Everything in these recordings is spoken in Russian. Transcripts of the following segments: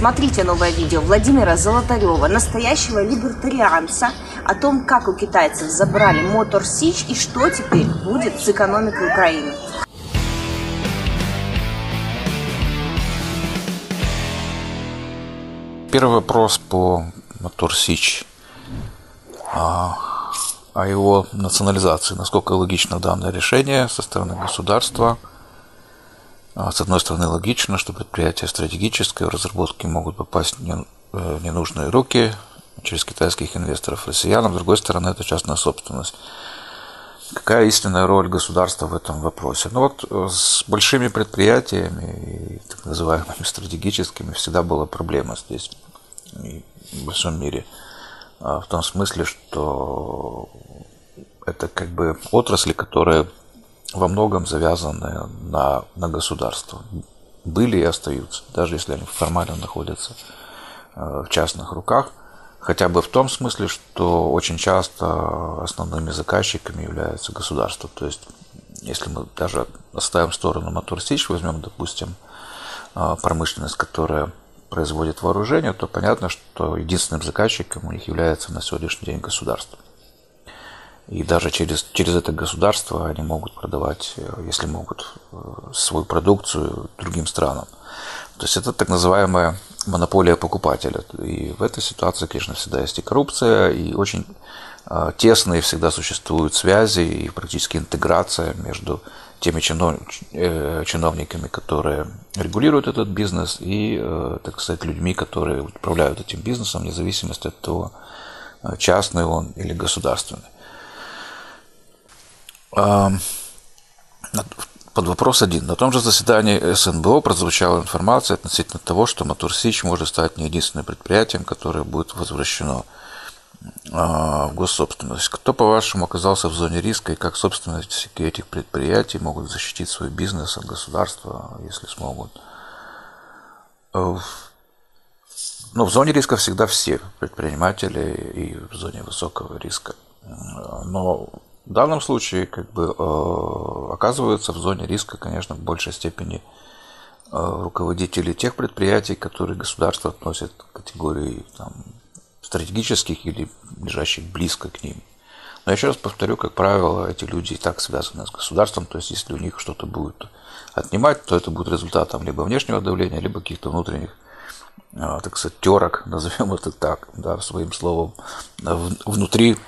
Смотрите новое видео Владимира Золотарева, настоящего либертарианца, о том, как у китайцев забрали Мотор Сич и что теперь будет с экономикой Украины. Первый вопрос по Мотор Сич. А, о его национализации. Насколько логично данное решение со стороны государства – с одной стороны, логично, что предприятия стратегические в разработке могут попасть в э, ненужные руки через китайских инвесторов россиян, а с другой стороны, это частная собственность. Какая истинная роль государства в этом вопросе? Ну вот э, с большими предприятиями и так называемыми стратегическими всегда была проблема здесь в большом мире. А, в том смысле, что это как бы отрасли, которые во многом завязаны на, на государство. Были и остаются, даже если они формально находятся э, в частных руках. Хотя бы в том смысле, что очень часто основными заказчиками являются государства. То есть, если мы даже оставим в сторону мотор Сич, возьмем, допустим, э, промышленность, которая производит вооружение, то понятно, что единственным заказчиком у них является на сегодняшний день государство. И даже через, через это государство они могут продавать, э, если могут, э, свою продукцию другим странам. То есть это так называемая монополия покупателя. И в этой ситуации, конечно, всегда есть и коррупция, и очень э, тесные всегда существуют связи и практически интеграция между теми чиновниками, которые регулируют этот бизнес, и, так сказать, людьми, которые управляют этим бизнесом, вне зависимости от того, частный он или государственный. Под вопрос один. На том же заседании СНБО прозвучала информация относительно того, что Мотор Сич может стать не единственным предприятием, которое будет возвращено а, в госсобственность. Кто, по-вашему, оказался в зоне риска и как собственники этих предприятий могут защитить свой бизнес от государства, если смогут? Э, ну, в зоне риска всегда все предприниматели и в зоне высокого риска. Но в данном случае как бы э, оказываются в зоне риска, конечно, в большей степени э, руководители тех предприятий, которые государство относит к категории там, стратегических или лежащих близко к ним. Но еще раз повторю, как правило, эти люди и так связаны с государством, то есть если у них что-то будет отнимать, то это будет результатом либо внешнего давления, либо каких-то внутренних э, так сказать, терок, назовем это так, да, своим словом, внутри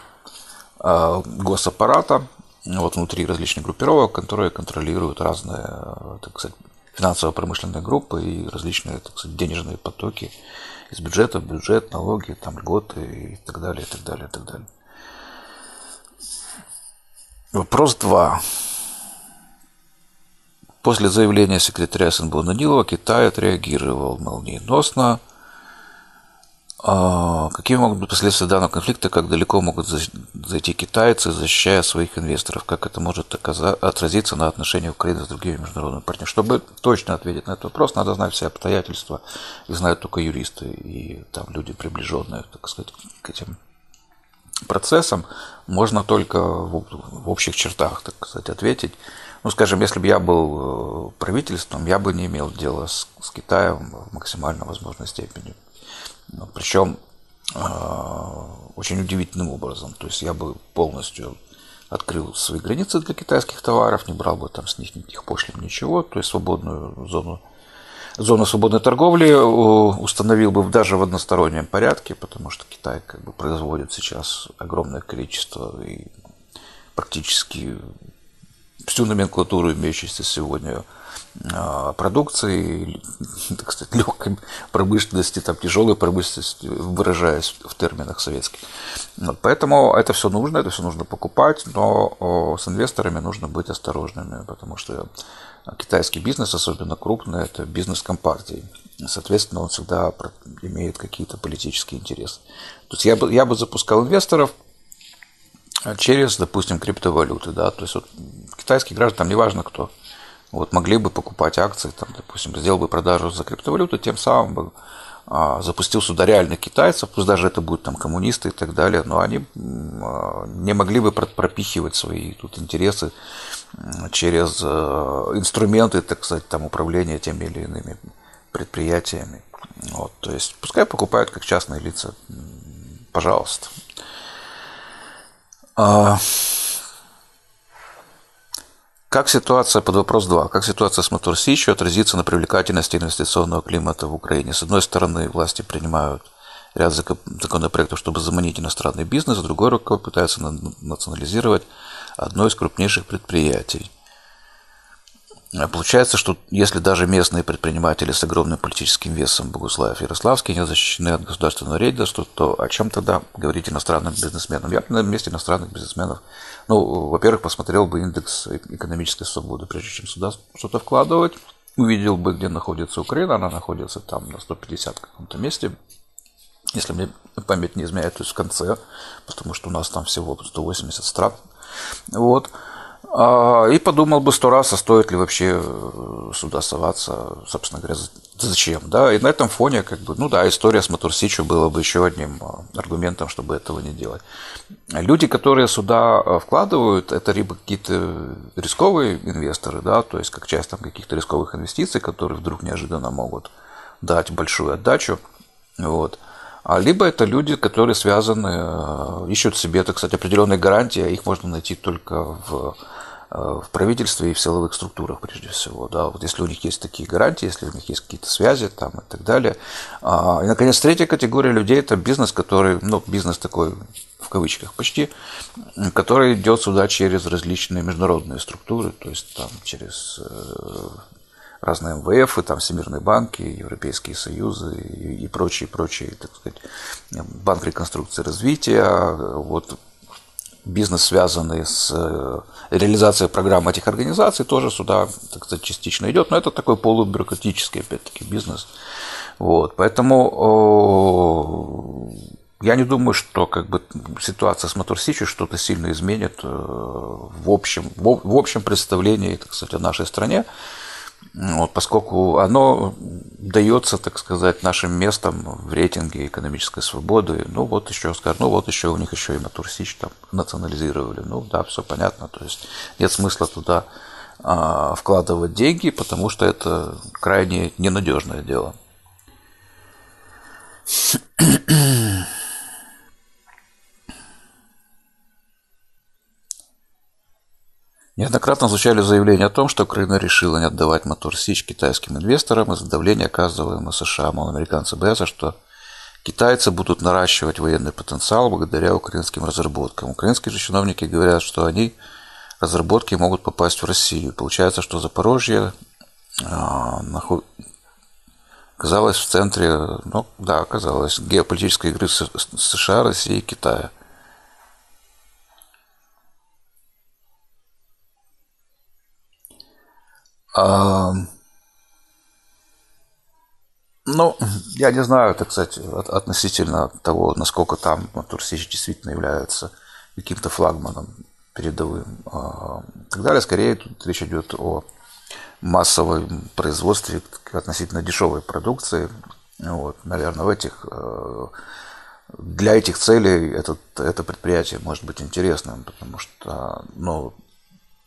госаппарата, вот внутри различных группировок, которые контролируют разные, э, так сказать, финансово-промышленные группы и различные, так сказать, денежные потоки из бюджета в бюджет, налоги, там, льготы и так далее, и так далее, и так далее. Вопрос 2. После заявления секретаря СНБ Нанилова Китай отреагировал молниеносно – а какие могут быть последствия данного конфликта, как далеко могут зайти китайцы, защищая своих инвесторов? Как это может отразиться на отношении Украины с другими международными партнерами? Чтобы точно ответить на этот вопрос, надо знать все обстоятельства. Их знают только юристы и там люди, приближенные, так сказать, к этим процессам. Можно только в общих чертах, так сказать, ответить. Ну, скажем, если бы я был э, правительством, я бы не имел дела с, с Китаем в максимально возможной степени. Ну, Причем а, очень удивительным образом. То есть я бы полностью открыл свои границы для китайских товаров, не брал бы там с них никаких пошлин, ничего, то есть свободную зону, зону свободной торговли э, установил бы даже в одностороннем порядке, потому что Китай как бы производит сейчас огромное количество и практически всю номенклатуру, имеющуюся сегодня продукции, так сказать, легкой промышленности, там, тяжелой промышленности, выражаясь в терминах советских. Вот, поэтому это все нужно, это все нужно покупать, но с инвесторами нужно быть осторожными, потому что китайский бизнес, особенно крупный, это бизнес компартии. Соответственно, он всегда имеет какие-то политические интересы. То есть я бы, я бы запускал инвесторов через, допустим, криптовалюты. Да? То есть вот китайские граждане, там неважно кто – вот могли бы покупать акции, там, допустим, сделал бы продажу за криптовалюту, тем самым бы а, запустил сюда реальных китайцев, пусть даже это будут там коммунисты и так далее, но они а, не могли бы пропихивать свои тут интересы через а, инструменты, так сказать, там, управления теми или иными предприятиями Вот, то есть пускай покупают как частные лица, пожалуйста. А, как ситуация, под вопрос 2, как ситуация с Мотор Сичью отразится на привлекательности инвестиционного климата в Украине? С одной стороны, власти принимают ряд законопроектов, чтобы заманить иностранный бизнес, с другой рукой пытаются национализировать одно из крупнейших предприятий. Получается, что если даже местные предприниматели с огромным политическим весом Богуслав Ярославский не защищены от государственного рейдерства, то о чем тогда говорить иностранным бизнесменам? Я на месте иностранных бизнесменов ну, во-первых, посмотрел бы индекс экономической свободы, прежде чем сюда что-то вкладывать. Увидел бы, где находится Украина. Она находится там на 150 каком-то месте. Если мне память не изменяет, то есть в конце, потому что у нас там всего 180 стран. Вот. А, и подумал бы сто раз, а стоит ли вообще э, сюда соваться, собственно говоря, зачем. Да? И на этом фоне, как бы, ну да, история с Моторсичью была бы еще одним а, аргументом, чтобы этого не делать. Люди, которые сюда а, вкладывают, это либо какие-то рисковые инвесторы, да, то есть как часть там, каких-то рисковых инвестиций, которые вдруг неожиданно могут дать большую отдачу. Вот. А либо это люди, которые связаны, ищут себе, так сказать, определенные гарантии, а их можно найти только в в правительстве и в силовых структурах прежде всего. Да, вот если у них есть такие гарантии, если у них есть какие-то связи там, и так далее. А, и, наконец, третья категория людей – это бизнес, который, ну, бизнес такой в кавычках почти, который идет сюда через различные международные структуры, то есть там через э, разные МВФ, и там Всемирные банки, Европейские союзы и, прочие, прочие, так сказать, Банк реконструкции развития, вот бизнес, связанный с э, реализацией программ этих организаций, тоже сюда, так сказать, частично идет. Но это такой полубюрократический, опять-таки, бизнес. Вот. Поэтому я не думаю, что как бы, ситуация с Моторсичью что-то сильно изменит э, в общем, в общем представлении так сказать, о нашей стране. Вот, поскольку оно дается, так сказать, нашим местом в рейтинге экономической свободы. Ну, вот еще скажу, ну, вот еще у них еще и Матурсич там национализировали. Ну, да, все понятно. То есть нет смысла туда а, вкладывать деньги, потому что это крайне ненадежное дело. Неоднократно звучали заявления о том, что Украина решила не отдавать мотор Сич китайским инвесторам из-за давления, оказываемого США. Мол, американцы боятся, что китайцы будут наращивать военный потенциал благодаря украинским разработкам. Украинские же чиновники говорят, что они разработки могут попасть в Россию. Получается, что Запорожье а, наход... оказалось в центре, ну да, оказалось, геополитической игры США, России и Китая – А, ну, я не знаю, так сказать, относительно того, насколько там Турсич действительно является каким-то флагманом передовым и так далее. Скорее, тут речь идет о массовом производстве относительно дешевой продукции. Вот, наверное, в этих э, для этих целей этот, это предприятие может быть интересным, потому что ну,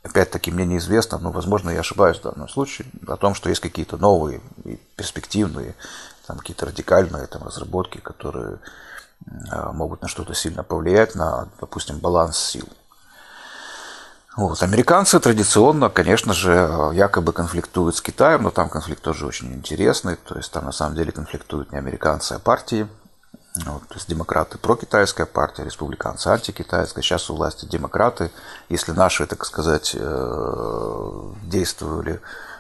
опять-таки мне неизвестно, но, возможно, я ошибаюсь в данном случае, о том, что есть какие-то новые и перспективные, там, какие-то радикальные там, разработки, которые а, могут на что-то сильно повлиять, на, допустим, баланс сил. Вот. Американцы традиционно, конечно же, якобы конфликтуют с Китаем, но там конфликт тоже очень интересный. То есть там на самом деле конфликтуют не американцы, а партии. Вот, то есть демократы прокитайская партия, республиканцы антикитайская. Сейчас у власти демократы. Если наши, так сказать, э, действовали,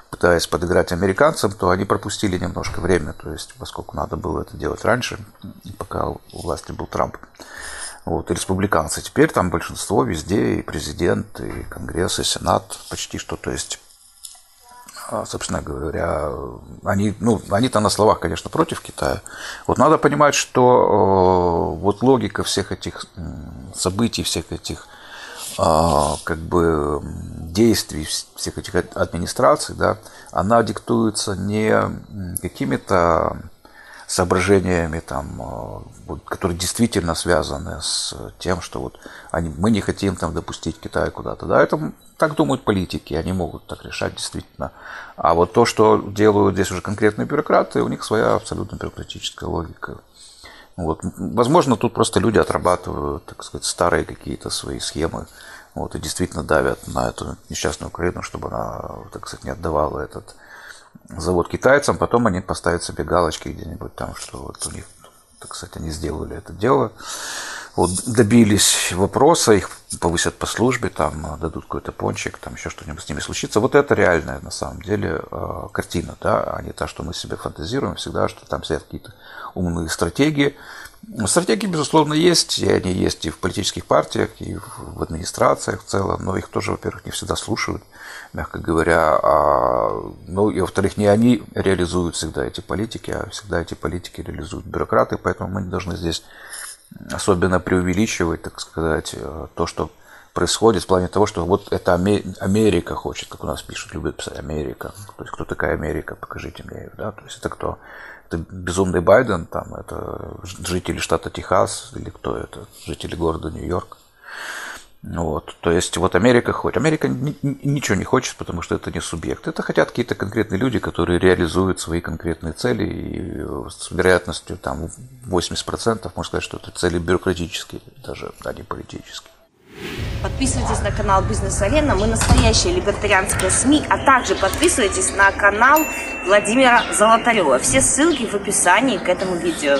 пытаясь подыграть американцам, то они пропустили немножко время. То есть, поскольку надо было это делать раньше, пока у власти был Трамп. Вот, и республиканцы. Теперь там большинство везде, и президент, и Конгресс, и Сенат почти что. То есть собственно говоря, они, ну, они-то на словах, конечно, против Китая. Вот надо понимать, что вот логика всех этих событий, всех этих а, как бы действий всех этих администраций, да, она диктуется не какими-то соображениями, там, э, которые действительно связаны с тем, что вот они, мы не хотим там допустить Китай куда-то. Да, это так думают политики, они могут так решать действительно. А вот то, что делают здесь уже конкретные бюрократы, у них своя абсолютно бюрократическая логика. Вот. Возможно, тут просто люди отрабатывают, так сказать, старые какие-то свои схемы, вот, и действительно давят на эту несчастную Украину, чтобы она, так сказать, не отдавала этот завод китайцам, потом они поставят себе галочки где-нибудь там, что вот у них, так сказать, они сделали это дело, вот, добились вопроса, их повысят по службе, там дадут какой-то пончик, там еще что-нибудь с ними случится. Вот это реальная на самом деле э, картина, да, а не та, что мы себе фантазируем всегда, что там сидят какие-то умные стратегии. Стратегии, безусловно, есть, и они есть и в политических партиях, и в администрациях в целом, но их тоже, во-первых, не всегда слушают, мягко говоря, а, ну и, во-вторых, не они реализуют всегда эти политики, а всегда эти политики реализуют бюрократы, поэтому мы не должны здесь особенно преувеличивать, так сказать, э, то, что происходит в плане того, что вот это Америка хочет, как у нас пишут, любят писать Америка. То есть, кто такая Америка, покажите мне ее, да, то есть, это кто? Безумный Байден, там, это жители штата Техас, или кто это, жители города Нью-Йорк. Вот. То есть вот Америка хочет. Америка ничего не хочет, потому что это не субъект. Это хотят какие-то конкретные люди, которые реализуют свои конкретные цели. И с вероятностью там 80% можно сказать, что это цели бюрократические, даже, а не политические. Подписывайтесь на канал Бизнес Арена. Мы настоящая либертарианская СМИ. А также подписывайтесь на канал Владимира Золотарева. Все ссылки в описании к этому видео.